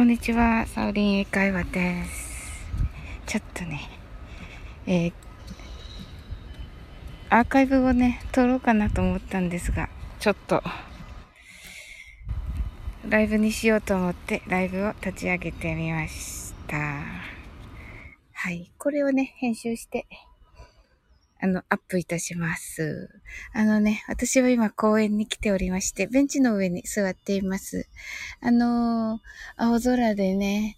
こんにちは、サウリン英会話です。ちょっとね、えー、アーカイブをね、撮ろうかなと思ったんですが、ちょっと、ライブにしようと思って、ライブを立ち上げてみました。はい。これをね、編集して、あの、アップいたします。あのね、私は今公園に来ておりまして、ベンチの上に座っています。あのー、青空でね、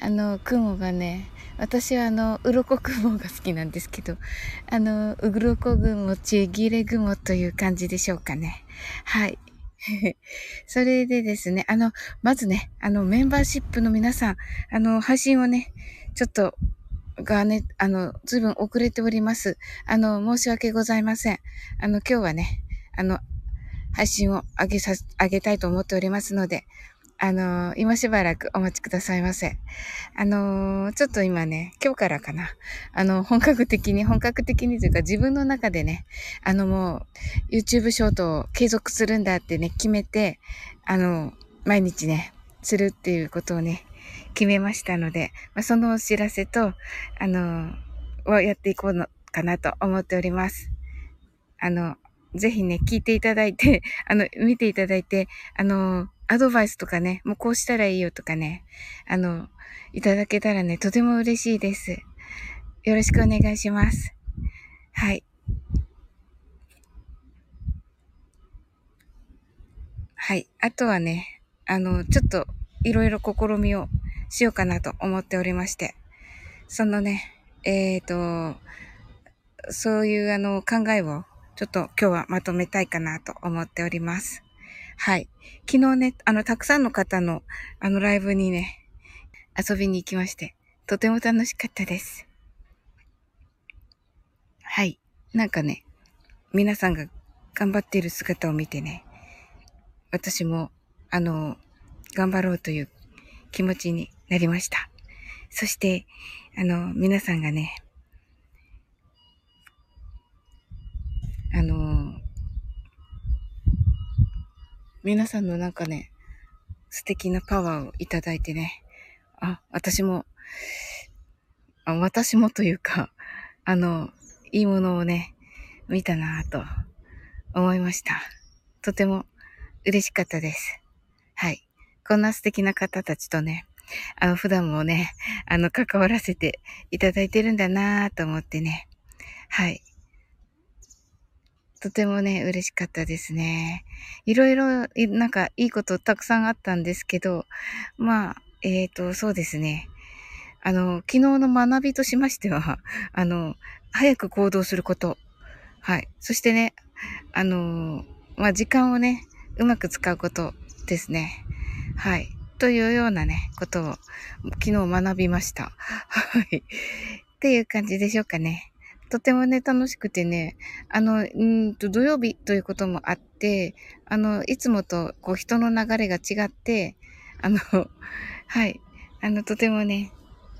あの、雲がね、私はあの、鱗雲が好きなんですけど、あの、うぐろこ雲、ちぎれ雲という感じでしょうかね。はい。それでですね、あの、まずね、あの、メンバーシップの皆さん、あの、配信をね、ちょっとがね、あの、ずいぶん遅れております。あの、申し訳ございません。あの、今日はね、あの、配信を上げさ、上げたいと思っておりますので、あの、今しばらくお待ちくださいませ。あの、ちょっと今ね、今日からかな。あの、本格的に、本格的にというか自分の中でね、あのもう、YouTube ショートを継続するんだってね、決めて、あの、毎日ね、するっていうことをね、決めましたので、まあ、そのお知らせと、あの、をやっていこうのかなと思っております。あの、ぜひね、聞いていただいて、あの、見ていただいて、あの、アドバイスとかね、もうこうしたらいいよとかね、あの、いただけたらね、とても嬉しいです。よろしくお願いします。はい。はい。あとはね、あの、ちょっと、いろいろ試みをしようかなと思っておりまして、そのね、えっ、ー、と、そういうあの考えをちょっと今日はまとめたいかなと思っております。はい。昨日ね、あの、たくさんの方のあのライブにね、遊びに行きまして、とても楽しかったです。はい。なんかね、皆さんが頑張っている姿を見てね、私も、あの、頑張ろうという気持ちになりました。そして、あの、皆さんがね、あの、皆さんのなんかね、素敵なパワーをいただいてね、あ、私も、あ私もというか、あの、いいものをね、見たなぁと思いました。とても嬉しかったです。こんな素敵な方たちとね、あの、普段もね、あの、関わらせていただいてるんだなぁと思ってね。はい。とてもね、嬉しかったですね。いろいろ、なんか、いいことたくさんあったんですけど、まあ、えっ、ー、と、そうですね。あの、昨日の学びとしましては、あの、早く行動すること。はい。そしてね、あの、まあ、時間をね、うまく使うことですね。はい。というようなね、ことを昨日学びました。はい。っていう感じでしょうかね。とてもね、楽しくてね、あの、んと、土曜日ということもあって、あの、いつもと、こう、人の流れが違って、あの、はい、あの、とてもね、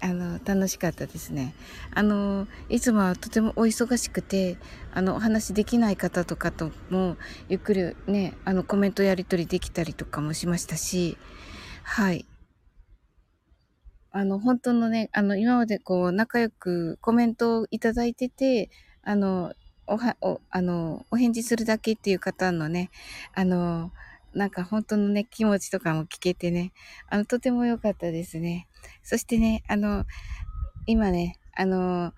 あの、楽しかったですね。あの、いつもはとてもお忙しくて、あの、お話できない方とかとも、ゆっくりね、あの、コメントやり取りできたりとかもしましたし、はい。あの、本当のね、あの、今までこう、仲良くコメントをいただいてて、あの、おは、お、あの、お返事するだけっていう方のね、あの、なんか本当のね、気持ちとかも聞けてね、あの、とても良かったですね。そしてね、あの、今ね、あの、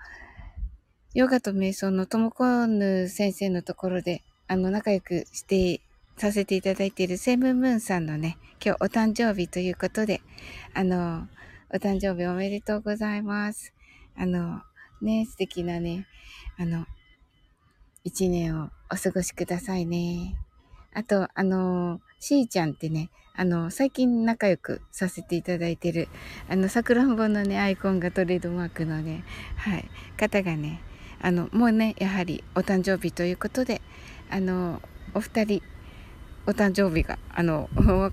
ヨガと瞑想のともこぬ先生のところで、あの、仲良くしてさせていただいているセムムーンさんのね、今日お誕生日ということで、あの、お誕生日おめでとうございます。あの、ね、素敵なね、あの、一年をお過ごしくださいね。あと、あの、しーちゃんってね、あの、最近仲良くさせていただいてる、あの、さくらんぼのね、アイコンがトレードマークのね、はい、方がね、あの、もうね、やはりお誕生日ということで、あの、お二人、お誕生日が、あの、今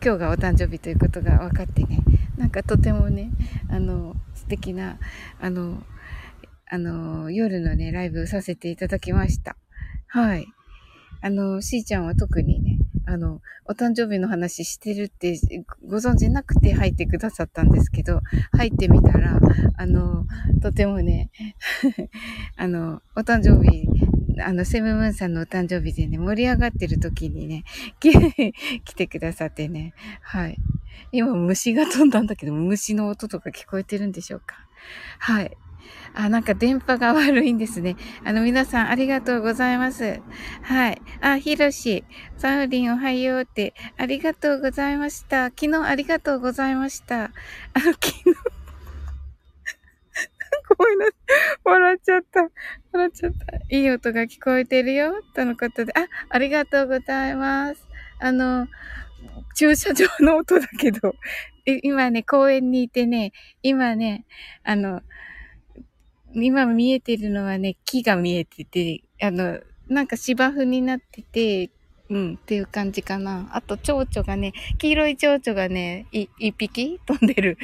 日がお誕生日ということが分かってね、なんかとてもね、あの、素敵な、あの、あの、夜のね、ライブさせていただきました。はい。あの、しーちゃんは特にね、あの、お誕生日の話してるってご存知なくて入ってくださったんですけど、入ってみたら、あの、とてもね、あの、お誕生日、あの、セムムーンさんのお誕生日でね、盛り上がってる時にね、来てくださってね、はい。今虫が飛んだんだけど、虫の音とか聞こえてるんでしょうか？はい。あ、なんか電波が悪いんですね。あの、皆さんありがとうございます。はい。あ、ひろし、サウリンおはようって、ありがとうございました。昨日ありがとうございました。あの、昨日 ごめんなさい。笑っちゃった。笑っちゃった。いい音が聞こえてるよ。とのことで。あ、ありがとうございます。あの、駐車場の音だけど、今ね、公園にいてね、今ね、あの、今見えてるのはね、木が見えてて、あの、なんか芝生になってて、うん、っていう感じかな。あと、蝶々がね、黄色い蝶々がね、い、一匹 飛んでる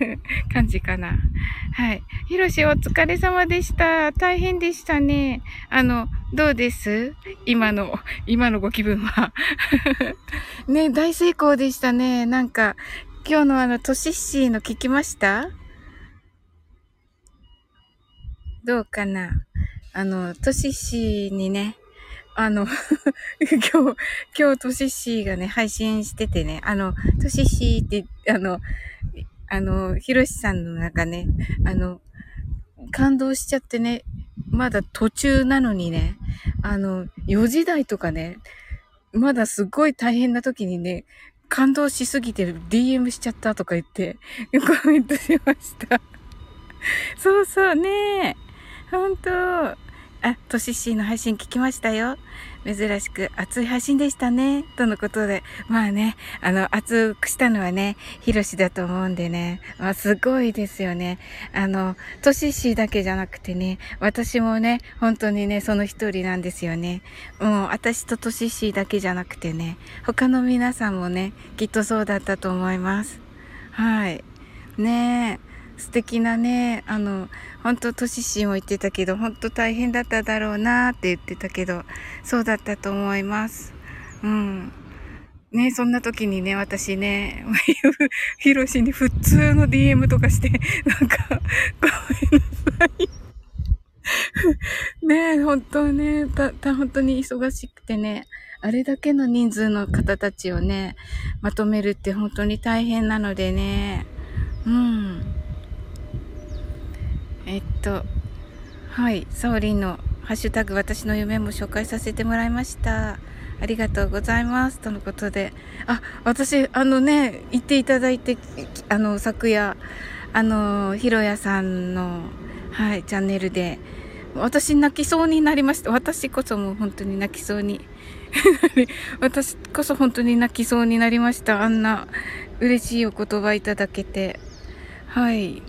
感じかな。はい。ひろしお疲れ様でした。大変でしたね。あの、どうです？今の、今のご気分は。ね、大成功でしたね。なんか、今日のあの、トシッシーの聞きました？どうかなあの、トシシにね、あの 今日、今日トシシがね、配信しててね、あの、トシシって、あの、あの、ヒロシさんの中ね、あの、感動しちゃってね、まだ途中なのにね、あの、4時台とかね、まだすっごい大変な時にね、感動しすぎてる DM しちゃったとか言って、コメントしました。そうそうね本当あ、トシシーの配信聞きましたよ。珍しく熱い配信でしたね。とのことで。まあね、あの、熱くしたのはね、ヒロシだと思うんでね。まあ、すごいですよね。あの、トシシーだけじゃなくてね、私もね、本当にね、その一人なんですよね。もう、私とトシシーだけじゃなくてね、他の皆さんもね、きっとそうだったと思います。はい。ねえ。素敵なね、あの、本当トシシーも言ってたけど、本当大変だっただろうなって言ってたけど、そうだったと思います。うん。ね、そんな時にね、私ね、ヒロシに普通の DM とかして、なんか、ごめんなさい。ね本当ね、た、た、本当に忙しくてね、あれだけの人数の方たちをね、まとめるって本当に大変なのでね、うん。えっと、はい、サオリンのハッシュタグ私の夢も紹介させてもらいました。ありがとうございます。とのことで。あ、私、あのね、言っていただいて、あの、昨夜、あの、ひろやさんの、はい、チャンネルで、私泣きそうになりました。私こそもう本当に泣きそうに。私こそ本当に泣きそうになりました。あんな嬉しいお言葉いただけて。はい。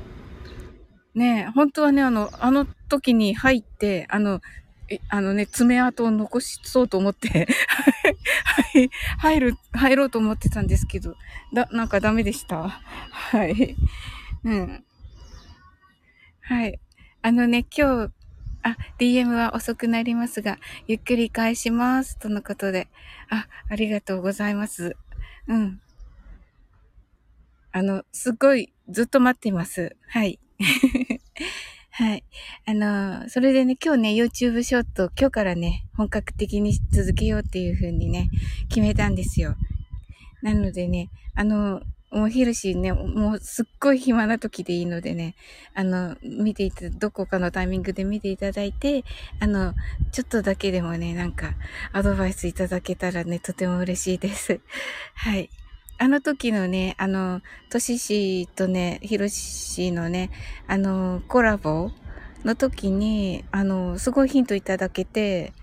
ね本当はね、あの、あの時に入って、あの、あのね、爪痕を残しそうと思って はい、入る、入ろうと思ってたんですけど、だ、なんかダメでした。はい。うん。はい。あのね、今日、あ、DM は遅くなりますが、ゆっくり返します。とのことで。あ、ありがとうございます。うん。あの、すっごい、ずっと待っています。はい。はい。あの、それでね、今日ね、YouTube ショート、今日からね、本格的に続けようっていう風にね、決めたんですよ。なのでね、あの、もうヒルシーね、もうすっごい暇な時でいいのでね、あの、見ていた、どこかのタイミングで見ていただいて、あの、ちょっとだけでもね、なんか、アドバイスいただけたらね、とても嬉しいです。はい。あの時のね、あの、トシシとね、ヒロシのね、あの、コラボの時に、あの、すごいヒントいただけて、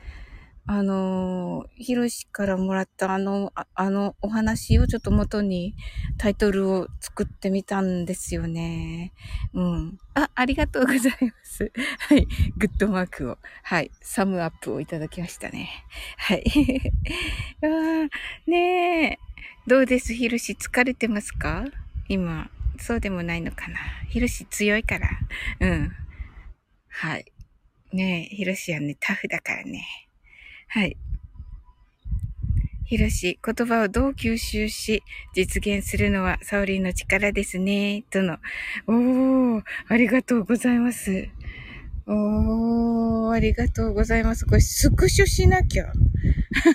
あの、ヒロシからもらったあの、ああのお話をちょっと元にタイトルを作ってみたんですよね。うん。あ、ありがとうございます。はい。グッドマークを。はい。サムアップをいただきましたね。はい。あねえ。どうです？ヒルシ疲れてますか？今。そうでもないのかな？ヒルシ強いから。うん。はい。ねえ、ヒロシはね、タフだからね。はい。ひろし、言葉をどう吸収し、実現するのはサオリンの力ですね。との。おー、ありがとうございます。おー、ありがとうございます。これ、スクショしなきゃ。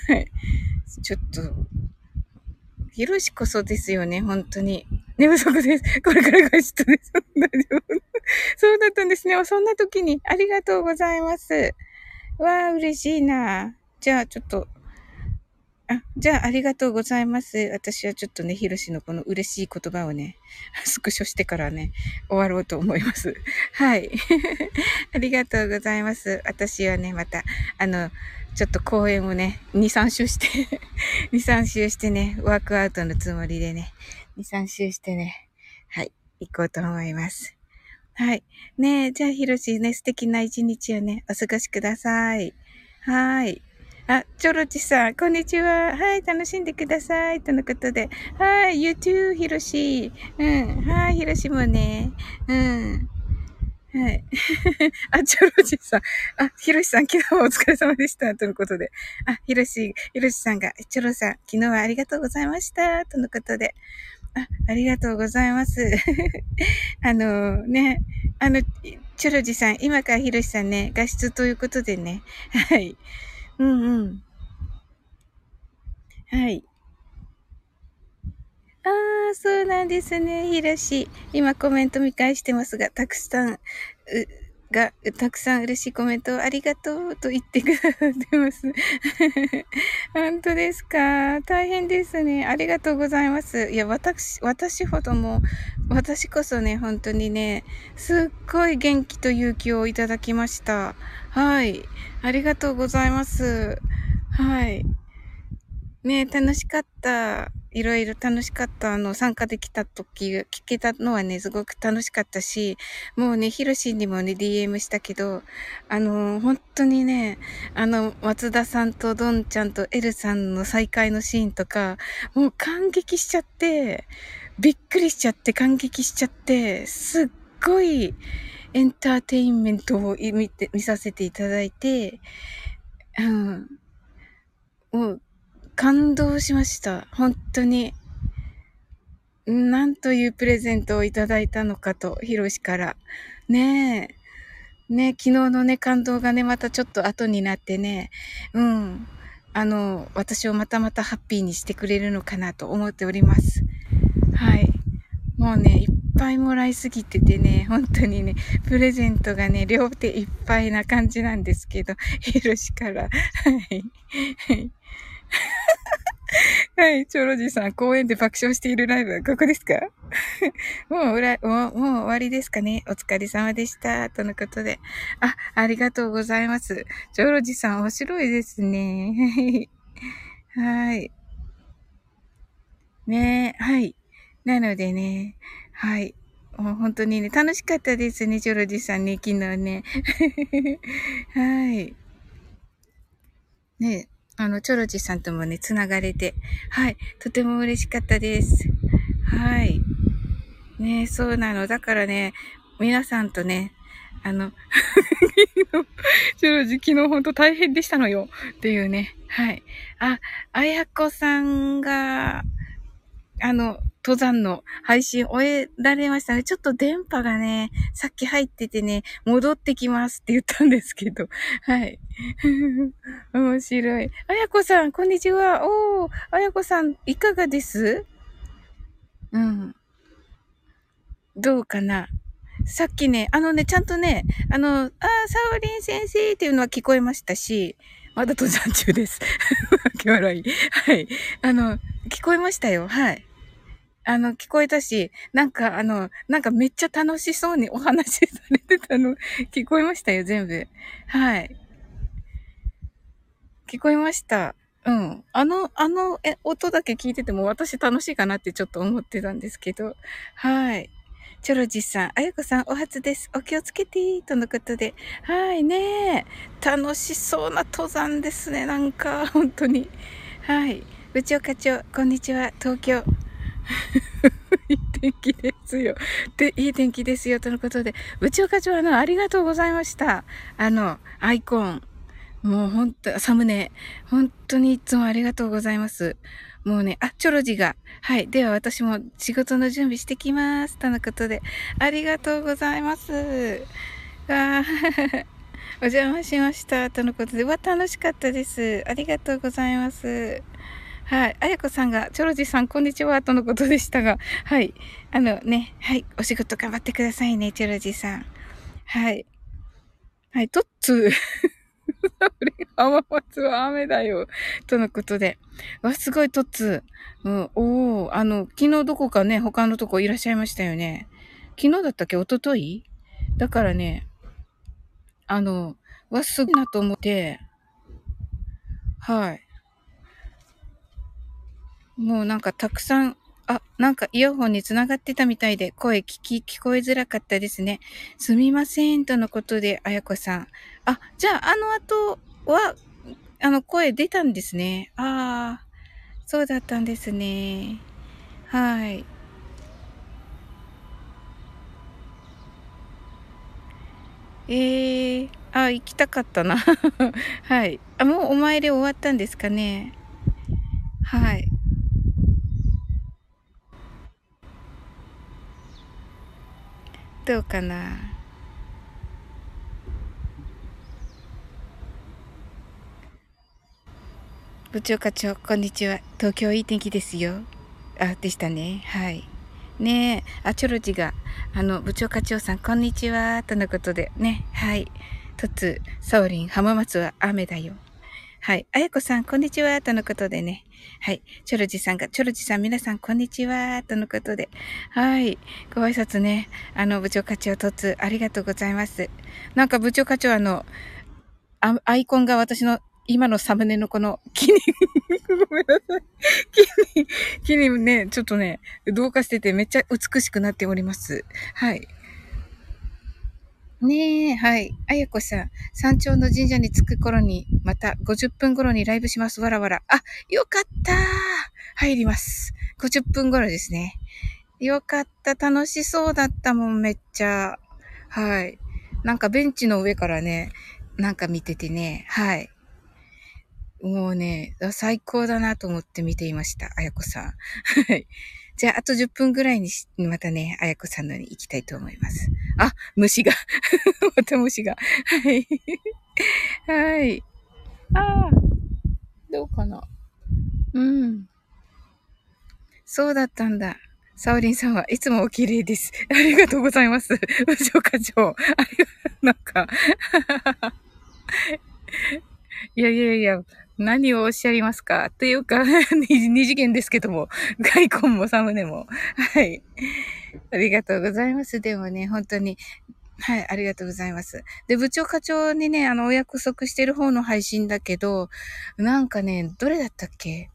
はい。ちょっと、ひろしこそですよね、本当に。寝不足です。これからがちょっとです。大丈夫。そうだったんですね。そんな時に、ありがとうございます。わー、嬉しいな。じゃあ、ちょっと、あ、じゃあ、ありがとうございます。私はちょっとね、ひろしのこの嬉しい言葉をね、スクショしてからね、終わろうと思います。はい。ありがとうございます。私はね、また、あの、ちょっと公演をね、2、3周して2、3周してね、ワークアウトのつもりでね、2、3周してね、はい、行こうと思います。はい。ねえ、じゃあ、ひろしね、素敵な一日をね、お過ごしください。はい。あ、チョロチさん、こんにちは。はい、楽しんでください。とのことで。はい、you too, ひろし。うん。はい、ひろしもね。うん。はい。あ、チョロジさん。あ、ひろしさん、昨日はお疲れ様でした。とのことで。あ、ひろし、ひろしさんが、チョロさん、昨日はありがとうございました。とのことで。あ、ありがとうございます。あのね、あの、チョロジさん、今からひろしさんね、画質ということでね。はい。うんうん。はい。ああ、そうなんですね、ひろし。今コメント見返してますが、たくさん、が、たくさん嬉しいコメントをありがとうと言ってくださってます。本当ですか？大変ですね。ありがとうございます。いや、私、私ほども、私こそね、本当にね、すっごい元気と勇気をいただきました。はい。ありがとうございます。はい。ね楽しかった。いろいろ楽しかった。あの、参加できた時、聞けたのはね、すごく楽しかったし、もうね、ヒロシにもね、DM したけど、あの、本当にね、あの、松田さんとドンちゃんとエルさんの再会のシーンとか、もう感激しちゃって、びっくりしちゃって感激しちゃって、すっごいエンターテインメントを見て、見させていただいて、うん。もう、感動しました。本当に。なんというプレゼントをいただいたのかと、ヒロシから。ねえ。ね昨日のね、感動がね、またちょっと後になってね、うん。あの、私をまたまたハッピーにしてくれるのかなと思っております。はい。もうね、いっぱいもらいすぎててね、本当にね、プレゼントがね、両手いっぱいな感じなんですけど、ヒロシから。はい。はい。はい、チョロジーさん、公園で爆笑しているライブはここですか？もううら、もう、もう終わりですかね？お疲れ様でした。とのことで。あ、ありがとうございます。チョロジーさん、面白いですね。はい。ねはい。なのでね、はい。もう本当にね、楽しかったですね、チョロジーさんね、昨日ね。はい。ねあの、チョロジさんともね、つながれて、はい、とても嬉しかったです。はい。ねそうなの。だからね、皆さんとね、あの、チョロジ昨日ほんと大変でしたのよ。っていうね。はい。あ、あやこさんが、あの、登山の配信終えられましたね。ちょっと電波がね、さっき入っててね、戻ってきますって言ったんですけど。はい。面白い。あやこさん、こんにちは。おー、あやこさん、いかがです？うん。どうかな？さっきね、あのね、ちゃんとね、あの、あー、サオリン先生っていうのは聞こえましたし、まだ登山中です。気笑い。はい。あの、聞こえましたよ。はい。あの、聞こえたし、なんか、あの、なんかめっちゃ楽しそうにお話しされてたの、聞こえましたよ、全部。はい。聞こえました。うん。あの、あの、え、音だけ聞いてても私楽しいかなってちょっと思ってたんですけど。はい。チョロジさん、あやこさん、お初です。お気をつけて、とのことで。はいね楽しそうな登山ですね、なんか、本当に。はい。部長課長、こんにちは、東京。いい天気ですよ。で、いい天気ですよ。とのことで、部長課長、あの、ありがとうございました。あの、アイコン。もうほんと、サムネ、本当にいつもありがとうございます。もうね、あ、チョロジが。はい。では私も仕事の準備してきます。とのことで、ありがとうございます。わー お邪魔しました。とのことで、わ、楽しかったです。ありがとうございます。はい。あやこさんが、チョロジさん、こんにちは。とのことでしたが、はい。あのね、はい。お仕事頑張ってくださいね、チョロジさん。はい。はい。トッツー。浜松は雨だよ。とのことで。わ、すごい、トッツー。うん、おー、あの、昨日どこかね、他のとこいらっしゃいましたよね。昨日だったっけ？一昨日だからね、あの、わ、すごいなと思って、はい。もうなんかたくさんあ、なんかイヤホンにつながってたみたいで、声聞き、聞こえづらかったですね。すみません、とのことで、あやこさん。あ、じゃあ、あの後は、あの、声出たんですね。ああ、そうだったんですね。はい。えー、あ、行きたかったな。はい。あ、もうお参り終わったんですかね。はい。どうかな？部長課長、こんにちは。東京いい天気ですよ。あ、でしたね。はい。ねえ、あ、チョロジが、あの、部長課長さん、こんにちは。とのことで、ね。はい。とつ、サオリン、浜松は雨だよ。はい。あやこさん、こんにちは。とのことでね。はい。チョロジさんが、チョロジさん、皆さん、こんにちは。とのことで。はい。ご挨拶ね。あの、部長課長突、ありがとうございます。なんか部長課長、あの、アイコンが私の今のサムネのこの木に ごめんなさい。木に、木にね、ちょっとね、同化しててめっちゃ美しくなっております。はい。ねえ、はい。あやこさん、山頂の神社に着く頃に、また50分頃にライブします。わらわら。あ、よかった入ります。50分頃ですね。よかった。楽しそうだったもん、めっちゃ。はい。なんかベンチの上からね、なんか見ててね、はい。もうね、最高だなと思って見ていました。あやこさん。はい。じゃあ、あと10分ぐらいにまたね、あやこさんのに行きたいと思います。あ、虫が。また虫が。はい。はい。ああ。どうかな。うん。そうだったんだ。サオリンさんはいつもお綺麗です。ありがとうございます。部長課長。ありが、なんかいやいやいや、何をおっしゃいますか？というか 二次元ですけども、外根もサムネも。はい。ありがとうございます。でもね、本当に、はい、ありがとうございます。で、部長課長にね、あの、お約束してる方の配信だけど、なんかね、どれだったっけ？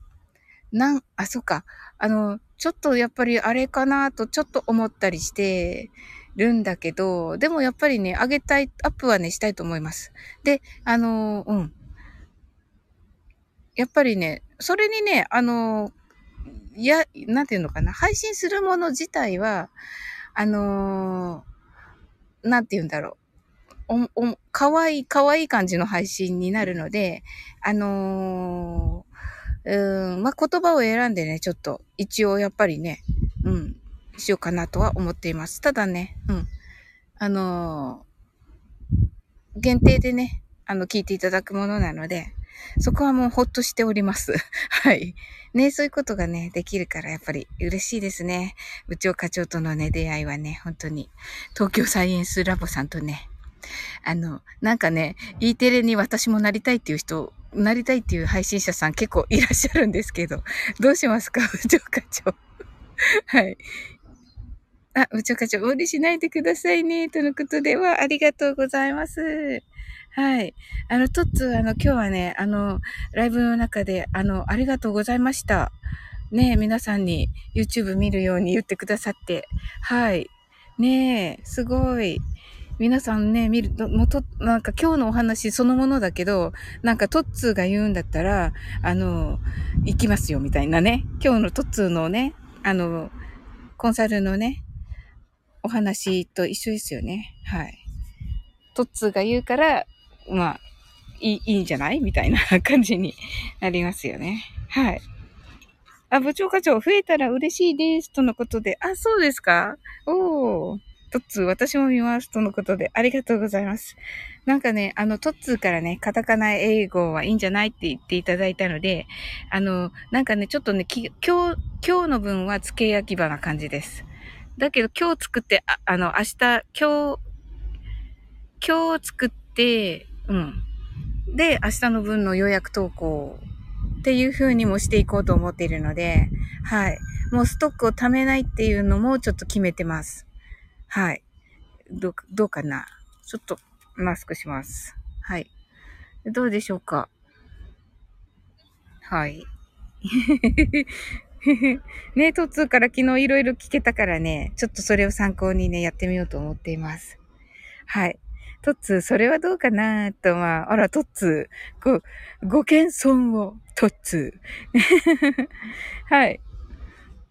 なん、あ、そっか。あの、ちょっとやっぱりあれかなとちょっと思ったりしてるんだけど、でもやっぱりね、上げたい、アップはね、したいと思います。で、あの、うん。やっぱりね、それにね、あの、いや、なんていうのかな、配信するもの自体は、あのなんて言うんだろう。お、お、かわいい、かわいい感じの配信になるので、あのー、うん、まあ、言葉を選んでね、ちょっと、一応やっぱりね、うん、しようかなとは思っています。ただね、うん、あの、限定でね、あの、聞いていただくものなので、そこはもうほっとしております。はい。ね、そういうことがね、できるからやっぱり嬉しいですね。部長課長とのね、出会いはね、本当に、東京サイエンスラボさんとね、あの、なんかね、E テレに私もなりたいっていう人、なりたいっていう配信者さん結構いらっしゃるんですけど、どうしますか、部長課長。はい。あ、部長課長、無理しないでくださいね。とのことでは、ありがとうございます。はい。あの、トッツ、あの、今日はね、あの、ライブの中で、あの、ありがとうございました。ね皆さんに YouTube 見るように言ってくださって。はい。ねえ、すごい。皆さんね、見ると、もと、なんか今日のお話そのものだけど、なんかトッツーが言うんだったら、あの、行きますよ、みたいなね。今日のトッツーのね、あの、コンサルのね、お話と一緒ですよね。はい。トッツーが言うから、まあ、いい、いいんじゃない？みたいな感じになりますよね。はい。あ、部長課長、増えたら嬉しいです。とのことで。あ、そうですか？おー。トッツー、私も見ます。とのことで。ありがとうございます。なんかね、あの、トッツーからね、カタカナ英語はいいんじゃないって言っていただいたので、あの、なんかね、ちょっとね、今日、今日の分は付け焼き場な感じです。だけど今日作って、ああの、明日、今日、今日作って、うん。で、明日の分の予約投稿っていう風にもしていこうと思っているので、はい。もうストックを貯めないっていうのもちょっと決めてます。はい。ど、どうかな？ちょっとマスクします。はい。どうでしょうか？はい。ね、トッツーから昨日いろいろ聞けたからね、ちょっとそれを参考にね、やってみようと思っています。はい。トッツー、それはどうかな？と、まあ、あら、トッツー、ご、ご謙遜を、トッツー。はい。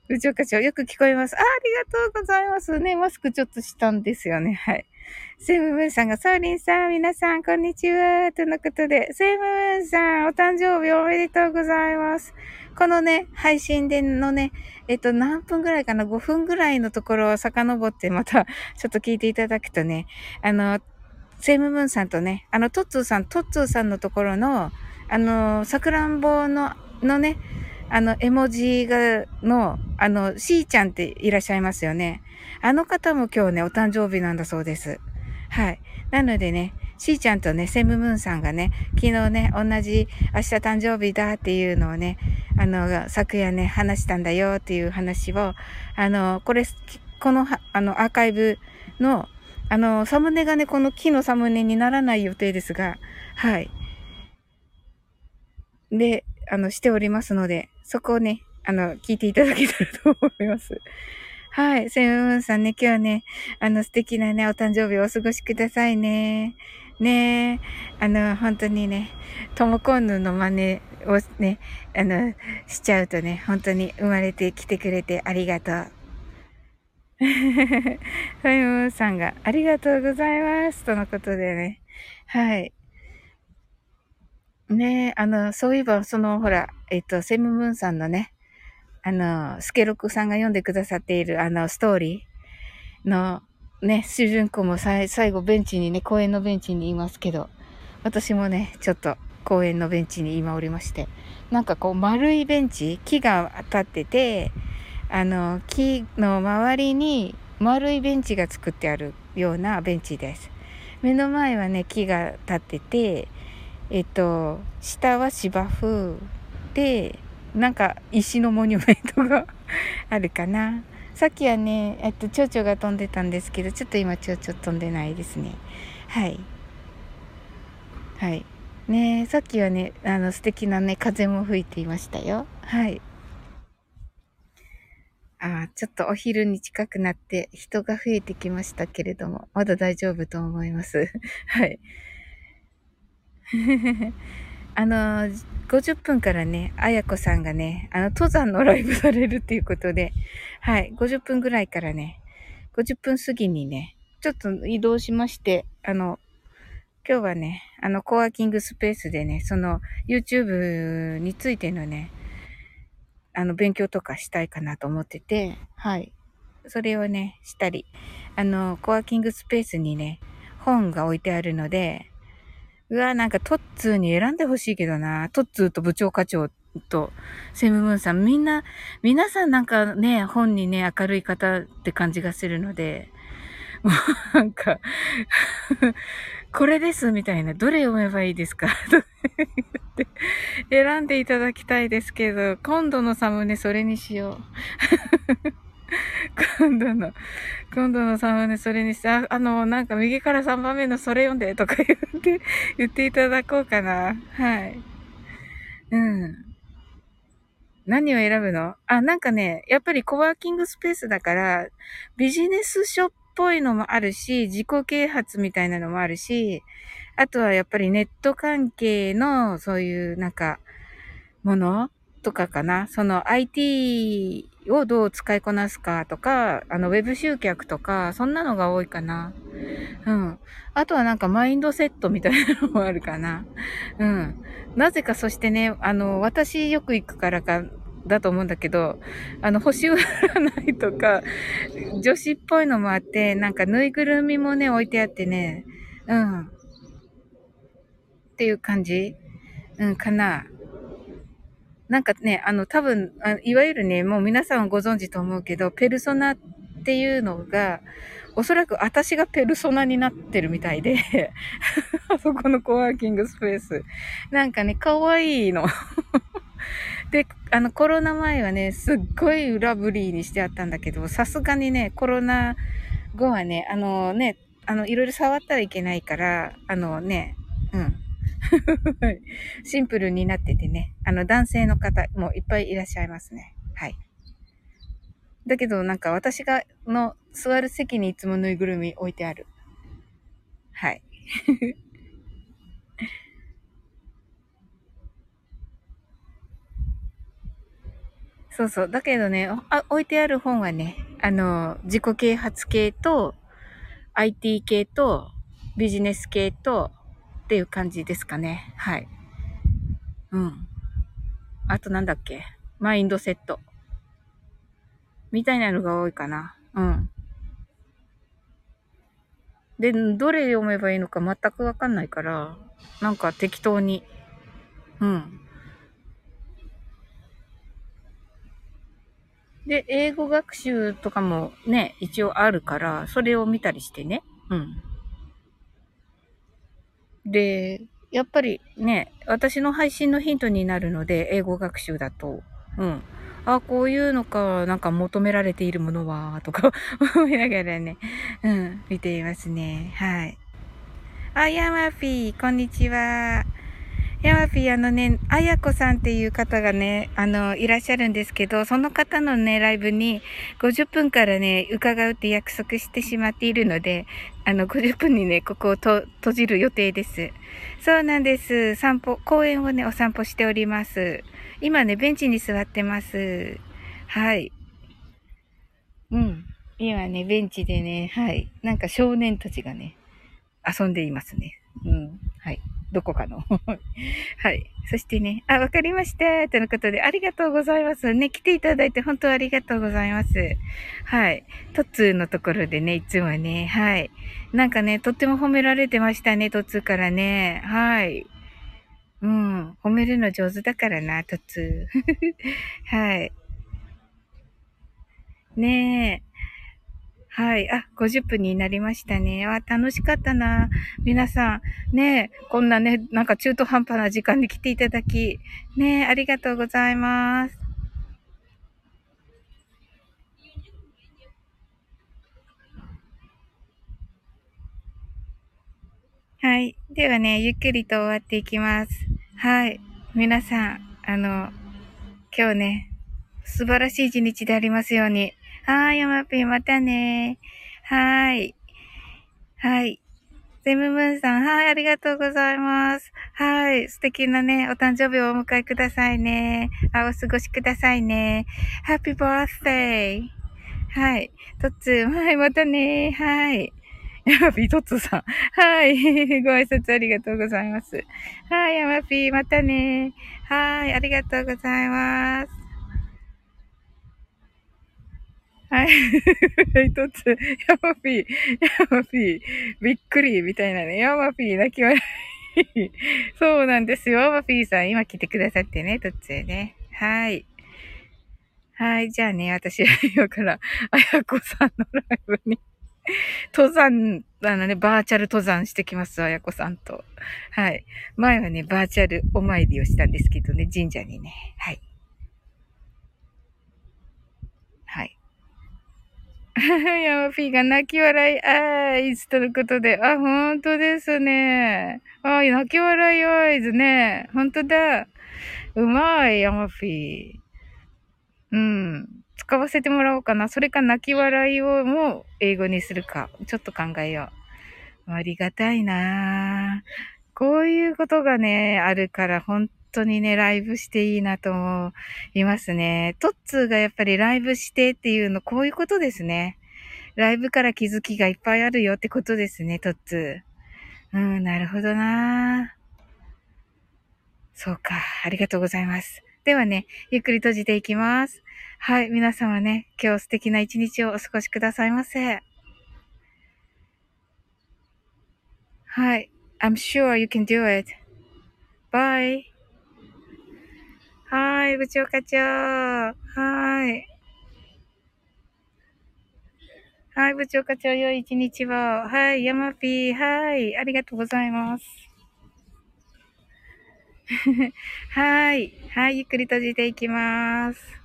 部長課長、よく聞こえます。あありがとうございますね。マスクちょっとしたんですよね。はい。セムムーンさんが、ソーリンさん、皆さん、こんにちは。とのことで、セムムーンさん、お誕生日おめでとうございます。このね、配信でのね、えっと、何分ぐらいかな ?5 分ぐらいのところを遡ってまた、ちょっと聞いていただくとね、あの、セムムーンさんとね、あの、トッツーさん、トッツーさんのところの、あの、さくらんぼの、のね、あの、絵文字が、の、あの、しーちゃんっていらっしゃいますよね。あの方も今日ね、お誕生日なんだそうです。はい。なのでね、しーちゃんとね、セムムーンさんがね、昨日ね、同じ明日誕生日だっていうのをね、あの、昨夜ね、話したんだよっていう話を、あの、これ、この、あの、アーカイブの、あの、サムネがね、この木のサムネにならない予定ですが、はい。で、あの、しておりますので、そこをね、あの、聞いていただけたらと思います。はい。セムムーンさんね、今日ね、あの、素敵なね、お誕生日をお過ごしくださいね。ねえあの、本当にね、トモコンヌの真似をね、あの、しちゃうとね、本当に生まれてきてくれてありがとう。ファイムーさんがありがとうございます。とのことでね。はい。ねあの、そういえば、その、ほら、えっと、セムムーンさんのね、あの、スケロクさんが読んでくださっている、あの、ストーリーの、ね、主人公も最後ベンチにね、公園のベンチにいますけど、私もね、ちょっと公園のベンチに今おりまして、なんかこう丸いベンチ、木が立ってて、あの、木の周りに丸いベンチが作ってあるようなベンチです。目の前はね、木が立ってて、えっと、下は芝生で、なんか石のモニュメントがあるかな。さっきはね、えっと、蝶々が飛んでたんですけど、ちょっと今蝶々飛んでないですね。はい。はい。ねさっきはね、あの、素敵なね、風も吹いていましたよ。はい。あちょっとお昼に近くなって人が増えてきましたけれども、まだ大丈夫と思います。はい。あの、50分からね、あやこさんがね、あの、登山のライブされるっていうことで、はい、50分ぐらいからね、50分過ぎにね、ちょっと移動しまして、あの、今日はね、あの、コワーキングスペースでね、その、YouTube についてのね、あの、勉強とかしたいかなと思ってて、はい。それをね、したり、あの、コワーキングスペースにね、本が置いてあるので、うわ、なんかトッツーに選んでほしいけどな。トッツーと部長課長とセムムーンさん、みんな、皆さんなんかね、本にね、明るい方って感じがするので、もうなんかこれですみたいな、どれ読めばいいですか？と 選んでいただきたいですけど、今度のサムネそれにしよう 今度の、今度の3番目それにして、あ、あの、なんか右から3番目のそれ読んでとか言って、言っていただこうかな。はい。うん。何を選ぶの？あ、なんかね、やっぱりコワーキングスペースだから、ビジネス書っぽいのもあるし、自己啓発みたいなのもあるし、あとはやっぱりネット関係のそういうなんか、ものとかかな。その IT をどう使いこなすかとか、あの、ウェブ集客とか、そんなのが多いかな。うん。あとはなんかマインドセットみたいなのもあるかな。うん。なぜかそしてね、あの、私よく行くからか、だと思うんだけど、あの、星占いとか、女子っぽいのもあって、なんかぬいぐるみもね、置いてあってね、うん。っていう感じうん、かな。なんかね、あの、多分あ、いわゆるね、もう皆さんご存知と思うけど、ペルソナっていうのが、おそらく私がペルソナになってるみたいで あそこのコワーキングスペース。なんかね、可愛いので、あの、コロナ前はね、すっごいラブリーにしてあったんだけど、さすがにね、コロナ後はね、あのね、あの、いろいろ触ったらいけないから、あのね、うん。シンプルになっててね、あの男性の方もいっぱいいらっしゃいますね。はい。だけどなんか私がの座る席にいつもぬいぐるみ置いてある。はい。そうそう。だけどね、あ置いてある本はね、あの、自己啓発系と、IT 系と、ビジネス系と、っていう感じですかね。はい。うん。あとなんだっけ？マインドセット。みたいなのが多いかな。うん。で、どれ読めばいいのか全くわかんないから、なんか適当に。うん。で、英語学習とかもね、一応あるから、それを見たりしてね。うん。で、やっぱりね、私の配信のヒントになるので、英語学習だと。うん。あ、こういうのか、なんか求められているものは、とか 思いながらね、うん、見ていますね。はい。あ、ヤマピー、こんにちは。ヤマピー、あのね、あやこさんっていう方がね、あの、いらっしゃるんですけど、その方のね、ライブに50分からね、伺うって約束してしまっているので、あの、50分にね、ここをと閉じる予定です。そうなんです。散歩、公園をね、お散歩しております。今ね、ベンチに座ってます。はい。うん。今ね、ベンチでね、はい。なんか少年たちがね、遊んでいますね。うん。はい。どこかの。はい。そしてね、あ、わかりました。とのことで、ありがとうございます。ね、来ていただいて本当ありがとうございます。はい。トッツーのところでね、いつもね、はい。なんかね、とっても褒められてましたね、トッツーからね。はい。うん。褒めるの上手だからな、トッツー。はい。ねえ。はい。あ、50分になりましたね。あ、楽しかったな。皆さん、ねこんなね、なんか中途半端な時間に来ていただき、ねありがとうございます。はい。ではね、ゆっくりと終わっていきます。はい。皆さん、あの、今日ね、素晴らしい一日でありますように。はい、ヤマピーまたねはい。はい。ゼムムーンさん、はい、ありがとうございます。はい、素敵なね、お誕生日をお迎えくださいね。あ、お過ごしくださいね。ハッピーバースデー。はい。トッツー、はい、またねはい。ヤマピー、トッツーさん。はい。ご挨拶ありがとうございます。はい、ヤマピー、またねはい、ありがとうございます。はい。一つ、ヤマピー、ヤマピー、びっくり、みたいなね。ヤマピー、泣き笑い。そうなんですよ。ヤマピーさん、今来てくださってね、とつね。はい。はい。じゃあね、私は今から、あやこさんのライブに、登山、あのね、バーチャル登山してきます、あやこさんと。はい。前はね、バーチャルお参りをしたんですけどね、神社にね。はい。ヤマピーが泣き笑いアイズとのことで。あ、本当ですね。あ、泣き笑いアイズね。本当だ。うまい、ヤマピー。うん。使わせてもらおうかな。それか泣き笑いをも英語にするか。ちょっと考えよう。ありがたいなこういうことがね、あるから本当にね、ライブしていいなと思いますね。トッツーがやっぱりライブしてっていうの、こういうことですね。ライブから気づきがいっぱいあるよってことですね、トッツー。うん、なるほどなそうか。ありがとうございます。ではね、ゆっくり閉じていきます。はい。皆様ね、今日素敵な一日をお過ごしくださいませ。はい。I'm sure you can do it. Bye. はい。部長課長。はい。はい。部長課長、良い一日を。はい。ヤマピー。はい。ありがとうございます。はい。はい。ゆっくり閉じていきます。